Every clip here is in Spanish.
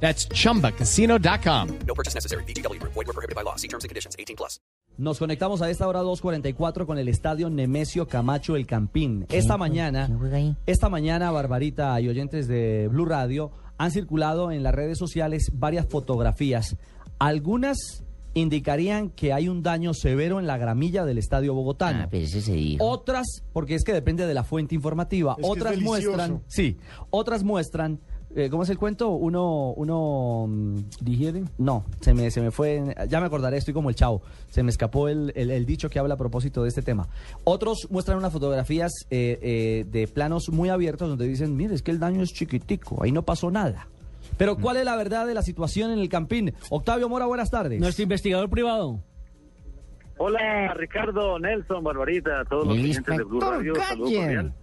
That's chumbacasino.com. No purchase necessary. BGW. Void were prohibited by law. See terms and conditions. 18 plus. Nos conectamos a esta hora 2.44 con el estadio Nemesio Camacho El Campín. Esta mañana, esta mañana, Barbarita y oyentes de Blue Radio han circulado en las redes sociales varias fotografías. Algunas indicarían que hay un daño severo en la gramilla del estadio bogotano. Ah, pero ese se dijo. Otras, porque es que depende de la fuente informativa, Es que es otras muestran, sí, otras muestran, eh, ¿cómo es el cuento? Uno, uno, mm, digieren, no, se me, se me fue, ya me acordaré, estoy como el chavo, se me escapó el, el- el dicho que habla a propósito de este tema. Otros muestran unas fotografías eh, eh, de planos muy abiertos donde dicen, mire, es que el daño es chiquitico, ahí no pasó nada. Pero ¿cuál es la verdad de la situación en el Campín? Octavio Mora, buenas tardes. Nuestro investigador privado. Hola Ricardo, Nelson, Barbarita, todos los clientes de Blue Radio, saludo cordial.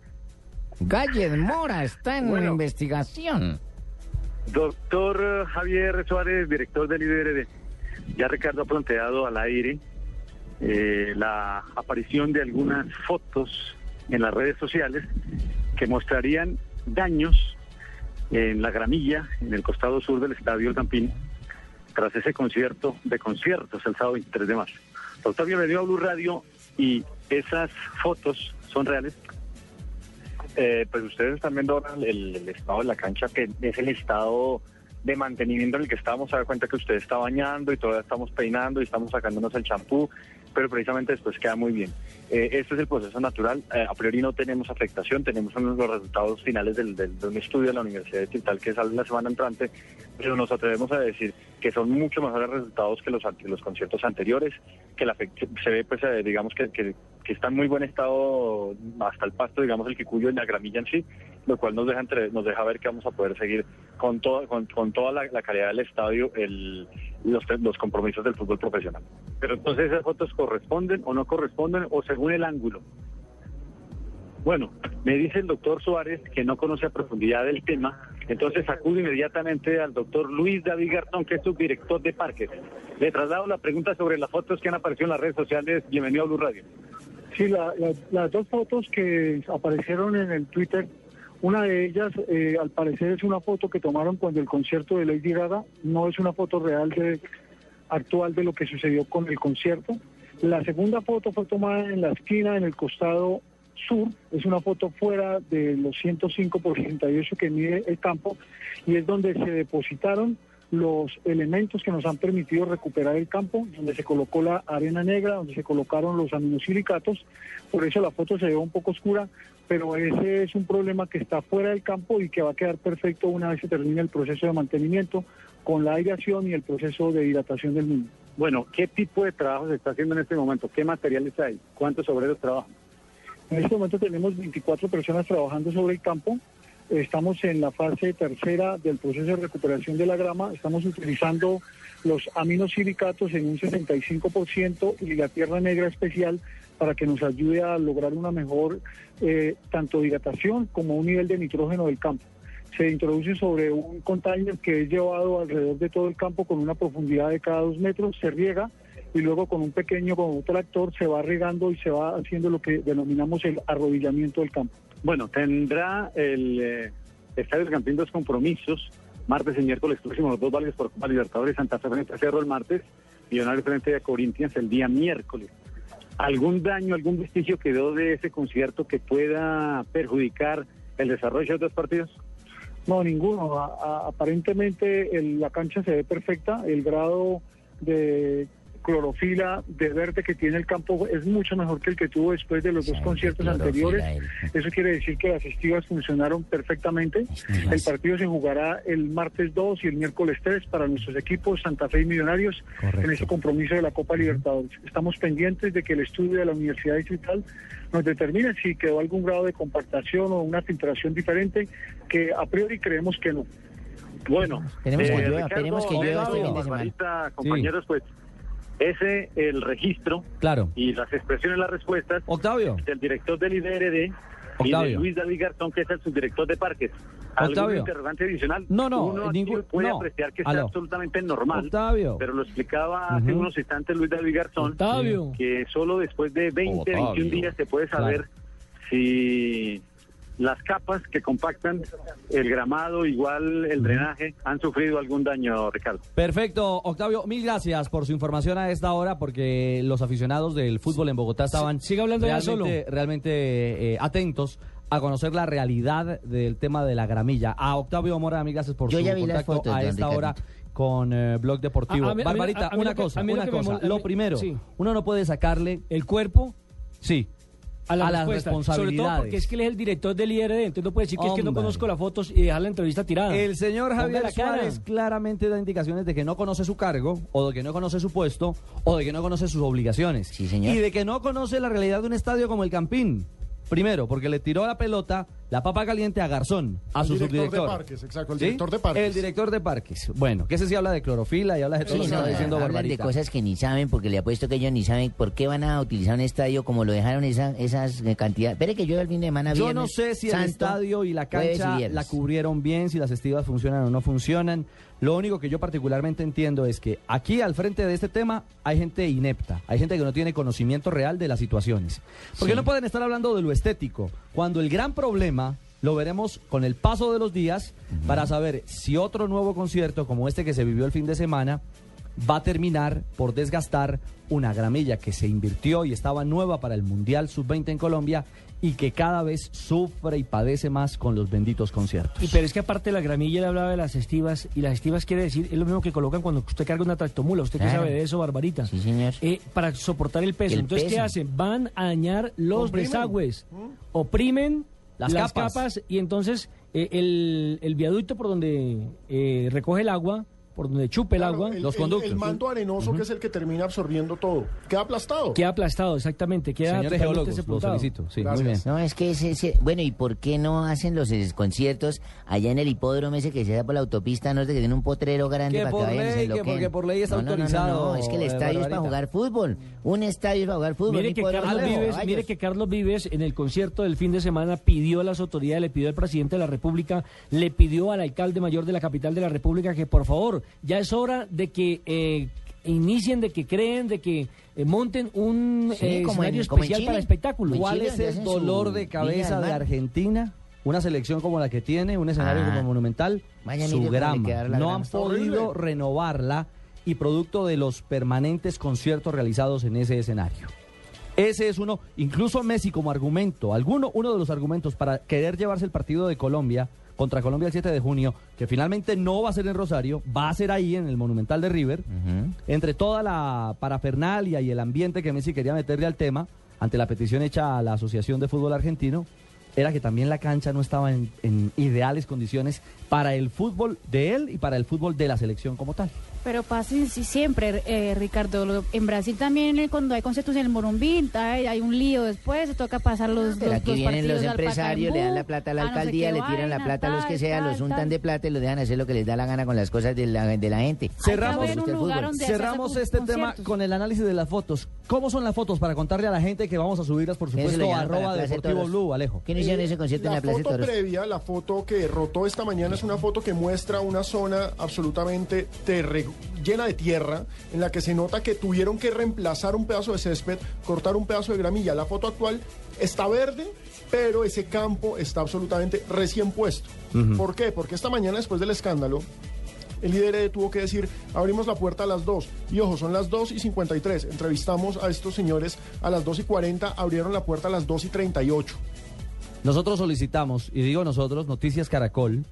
Gallen Mora está en Bueno. investigación. Doctor Javier Suárez, director del IDRD. Ya Ricardo ha planteado al aire eh, la aparición de algunas fotos en las redes sociales que mostrarían daños en la gramilla, en el costado sur del Estadio El Campín, tras ese concierto de conciertos el sábado 23 de marzo. Doctor, bienvenido a Blue Radio y esas fotos son reales. Eh, pues ustedes están viendo ahora el, estado de la cancha, que es el estado de mantenimiento en el que estamos. Se da cuenta que usted está bañando y todavía estamos peinando y estamos sacándonos el champú, pero precisamente después queda muy bien. Eh, este es el proceso natural. Eh, a priori no tenemos afectación, tenemos los resultados finales del, del- de un estudio de la Universidad de Tintal que sale la semana entrante, pero nos atrevemos a decir que son mucho mejores resultados que los, los conciertos anteriores, que la se ve, pues, eh, digamos que, que, que está en muy buen estado hasta el pasto, digamos, el quicuyo y la gramilla en sí, lo cual nos deja entre- nos deja ver que vamos a poder seguir con, todo, con, con toda la, calidad del estadio el, los, los compromisos del fútbol profesional. Pero entonces esas fotos corresponden o no corresponden o según el ángulo. Bueno, me dice el doctor Suárez que no conoce a profundidad el tema, entonces acudo inmediatamente al doctor Luis David Gartón, que es subdirector de Parques. Le traslado la pregunta sobre las fotos que han aparecido en las redes sociales. Bienvenido a Blue Radio. Sí, la- la- las dos fotos que aparecieron en el Twitter, una de ellas eh, al parecer es una foto que tomaron cuando el concierto de Lady Gaga, no es una foto real de actual de lo que sucedió con el concierto. La segunda foto fue tomada en la esquina, en el costado sur, es una foto fuera de los 105 por 68 que mide el campo y es donde se depositaron los elementos que nos han permitido recuperar el campo, donde se colocó la arena negra, donde se colocaron los aminosilicatos, por eso la foto se ve un poco oscura, pero ese es un problema que está fuera del campo y que va a quedar perfecto una vez se termine el proceso de mantenimiento con la aireación y el proceso de hidratación del mismo. Bueno, ¿qué tipo de trabajo se está haciendo en este momento? ¿Qué materiales hay? ¿Cuántos obreros trabajan? En este momento tenemos 24 personas trabajando sobre el campo. Estamos en la fase tercera del proceso de recuperación de la grama. Estamos utilizando los aminosilicatos en un 65% y la tierra negra especial para que nos ayude a lograr una mejor eh, tanto hidratación como un nivel de nitrógeno del campo. Se introduce sobre un container que es llevado alrededor de todo el campo con una profundidad de cada dos metros, se riega y luego con un pequeño con un tractor se va regando y se va haciendo lo que denominamos el arrodillamiento del campo. Bueno, tendrá el eh, Estadio del Campín dos compromisos, martes y miércoles próximos, los dos válidos por Copa Libertadores, Santa Fe frente a Cerro el martes, Millonarios frente a Corinthians el día miércoles. ¿Algún daño, algún vestigio quedó de ese concierto que pueda perjudicar el desarrollo de los dos partidos? No, ninguno. Aparentemente el- la cancha se ve perfecta. El grado de clorofila de verde que tiene el campo es mucho mejor que el que tuvo después de los dos conciertos anteriores. él. Eso quiere decir que las estivas funcionaron perfectamente. El partido se jugará el martes 2 y el miércoles 3 para nuestros equipos Santa Fe y Millonarios en ese compromiso de la Copa Libertadores. Estamos pendientes de que el estudio de la Universidad Distrital nos determine si quedó algún grado de compactación o una filtración diferente, que a priori creemos que no. Bueno, Esperemos que llueva, Ricardo, esperemos que llueva este fin de semana. Compañeros, pues Ese, el registro Claro. y las expresiones, las respuestas Octavio. del director del IDRD y de Octavio. Luis David Garzón, que es el subdirector de parques. ¿Algún interrogante adicional? No, no, Uno ningún- puede no. apreciar que está Aló. absolutamente normal. Octavio. Pero lo explicaba hace Ujú. unos instantes Luis David Garzón, Octavio. que solo después de 20, Octavio. 21 días se puede saber Claro. si las capas que compactan el gramado, igual el drenaje, han sufrido algún daño, Ricardo. Perfecto, Octavio, mil gracias por su información a esta hora, porque los aficionados del fútbol en Bogotá estaban sigue hablando ya realmente, realmente eh, atentos a conocer la realidad del tema de la gramilla. A Octavio Mora, mil gracias por Yo su contacto fotos, a esta hora con eh, Blog Deportivo. A- a mí- a mí- Barbarita, a una cosa, una cosa. Lo primero, sí. uno no puede sacarle, El cuerpo sí, a, la A las respuesta. Sobre responsabilidades. todo porque es que él es el director del IRD, entonces no puede decir que es que no conozco las fotos y dejar la entrevista tirada. El señor Javier. Suárez claramente da indicaciones de que no conoce su cargo, o de que no conoce su puesto, o de que no conoce sus obligaciones. Sí, señor. Y de que no conoce la realidad de un estadio como el Campín. Primero, porque le tiró la pelota, la papa caliente a Garzón, a Al su director de subdirector. parques, exacto, el ¿Sí? director de parques. El director de parques. Bueno, que ese sí habla de clorofila y habla de todo Sí, lo que no, está diciendo hablan de cosas que ni saben, porque le apuesto que ellos ni saben por qué van a utilizar un estadio como lo dejaron esa, esas eh, cantidades. Espere que yo el fin de semana Yo viernes no sé si el santo, estadio y la y cancha viernes. la cubrieron bien, si las estivas funcionan o no funcionan. Lo único que yo particularmente entiendo es que aquí al frente de este tema hay gente inepta, hay gente que no tiene conocimiento real de las situaciones. Porque Sí. no pueden estar hablando de lo estético, cuando el gran problema lo veremos con el paso de los días para saber si otro nuevo concierto como este que se vivió el fin de semana va a terminar por desgastar una gramilla que se invirtió y estaba nueva para el Mundial Sub-20 en Colombia y que cada vez sufre y padece más con los benditos conciertos. Y pero es que aparte de la gramilla él hablaba de las estivas y las estivas quiere decir es lo mismo que colocan cuando usted carga una tractomula. ¿Usted qué Claro. sabe de eso, Barbarita? Sí, señor. Eh, para soportar el peso. El Entonces, ¿qué hacen? Van a dañar los desagües, oprimen Las las, capas. capas. y entonces eh, el, el viaducto por donde eh, recoge el agua, por donde chupa el Claro, agua, el, los el- conductos. El manto arenoso, que es el que termina absorbiendo todo. Queda aplastado. queda aplastado, exactamente. Queda Señores geólogos, lo solicito. Sí, Gracias. muy bien. No, es que ese, ese- bueno, ¿y por qué no hacen los conciertos allá en el hipódromo ese que se da por la autopista, no es de que tienen un potrero grande Que para por que vayan y se ley, que porque por ley está no, no, no, no, autorizado, No, es que el eh, estadio es para jugar fútbol. Un estadio es para jugar fútbol. Mire que, Carlos es Vives, mire que Carlos Vives en el concierto del fin de semana pidió a las autoridades, le pidió al presidente de la República, le pidió al alcalde mayor de la capital de la República que por favor, ya es hora de que eh, inicien, de que creen, de que eh, monten un Sí, eh, como en- escenario como especial Chile. para espectáculos. ¿Cuál Chile, es el dolor de cabeza de. Argentina? Una selección como la que tiene, un escenario Ah. como Monumental, su grama. No grama. han podido horrible. renovarla y producto de los permanentes conciertos realizados en ese escenario. Ese es uno, incluso Messi como argumento, alguno, uno de los argumentos para querer llevarse el partido de Colombia contra Colombia el 7 de junio, que finalmente no va a ser en Rosario, va a ser ahí en el Monumental de River, entre toda la parafernalia y el ambiente que Messi quería meterle al tema, ante la petición hecha a la Asociación de Fútbol Argentino, era que también la cancha no estaba en, en ideales condiciones para el fútbol de él y para el fútbol de la selección como tal. Pero pasa sí, siempre, eh, Ricardo. Lo- En Brasil también, eh, cuando hay conciertos en el Morumbí, hay, hay un lío después, se toca pasar los, Pero los, aquí los vienen los empresarios, le dan la plata a la a no sé alcaldía, le tiran la plata a los que sea, tal, los untan tal. de plata y los dejan hacer lo que les da la gana con las cosas de la, de la gente. Cerramos- Cerramos este tema con el análisis de las fotos. ¿Cómo son las fotos para contarle a la gente que vamos a subirlas, por lo supuesto, arroba Deportivo. Blue, Alejo? ¿Quién hicieron ese concierto en La la Plaza de foto Toros? previa, la foto que rotó esta mañana, es una foto que muestra una zona absolutamente terre- llena de tierra, en la que se nota que tuvieron que reemplazar un pedazo de césped, cortar un pedazo de gramilla. La foto actual está verde, pero ese campo está absolutamente recién puesto. ¿Por qué? Porque esta mañana, después del escándalo, el líder tuvo que decir, abrimos la puerta a las 2. Y ojo, son las 2 y 53. Entrevistamos a estos señores a las 2 y 40, abrieron la puerta a las 2 y 38. Nosotros solicitamos, y digo nosotros, Noticias Caracol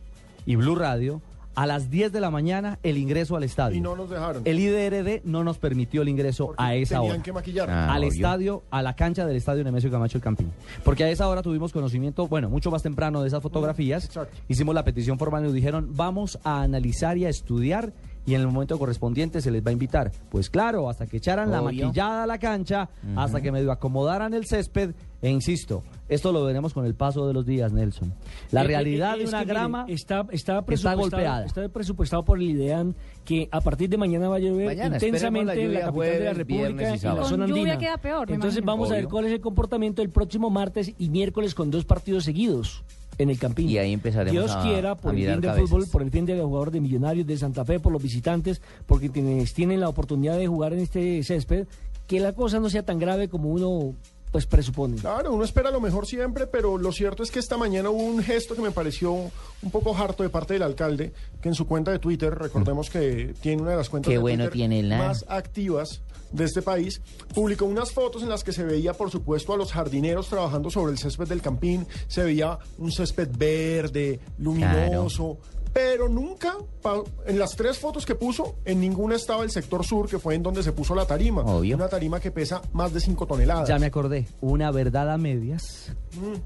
y Blue Radio, a las 10 de la mañana el ingreso al estadio. Y no nos dejaron. El IDRD no nos permitió el ingreso porque a esa tenían hora. que maquillar. Ah. al obvio. estadio, a la cancha del estadio Nemesio Camacho el Campín. Porque a esa hora tuvimos conocimiento, bueno, mucho más temprano de esas fotografías. Exacto. Hicimos la petición formal y nos dijeron, vamos a analizar y a estudiar y en el momento correspondiente se les va a invitar. Pues claro, hasta que echaran la maquillada a la cancha, hasta que medio acomodaran el césped, E insisto, esto lo veremos con el paso de los días, Nelson. La Eh, eh, realidad eh, de es una que, miren, grama está, está, está presupuestado, golpeada. está presupuestado por el IDEAN que a partir de mañana va a llover Mañana, intensamente la en la capital de la República y y la zona andina. queda peor, Entonces imagino. vamos a ver cuál es el comportamiento el próximo martes y miércoles con dos partidos seguidos en el Campín. Y ahí empezaremos Dios a- quiera, a por el bien del fútbol, por el bien de los jugadores de Millonarios, de Santa Fe, por los visitantes, porque quienes tienen la oportunidad de jugar en este césped, que la cosa no sea tan grave como uno pues presupone. Claro, uno espera lo mejor siempre, pero lo cierto es que esta mañana hubo un gesto que me pareció un poco harto de parte del alcalde, que en su cuenta de Twitter, recordemos que tiene una de las cuentas Qué de bueno Twitter tiene la- más activas de este país, publicó unas fotos en las que se veía, por supuesto, a los jardineros trabajando sobre el césped del Campín, se veía un césped verde, luminoso, pero nunca, pa- en las tres fotos que puso, en ninguna estaba el sector sur, que fue en donde se puso la tarima, Obvio. una tarima que pesa más de 5 toneladas. Ya me acordé, una verdad a medias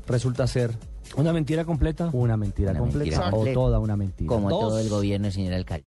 resulta ser Una mentira completa. una mentira Una completa mentira o toda una mentira. Como Dos. todo el gobierno, señor alcalde.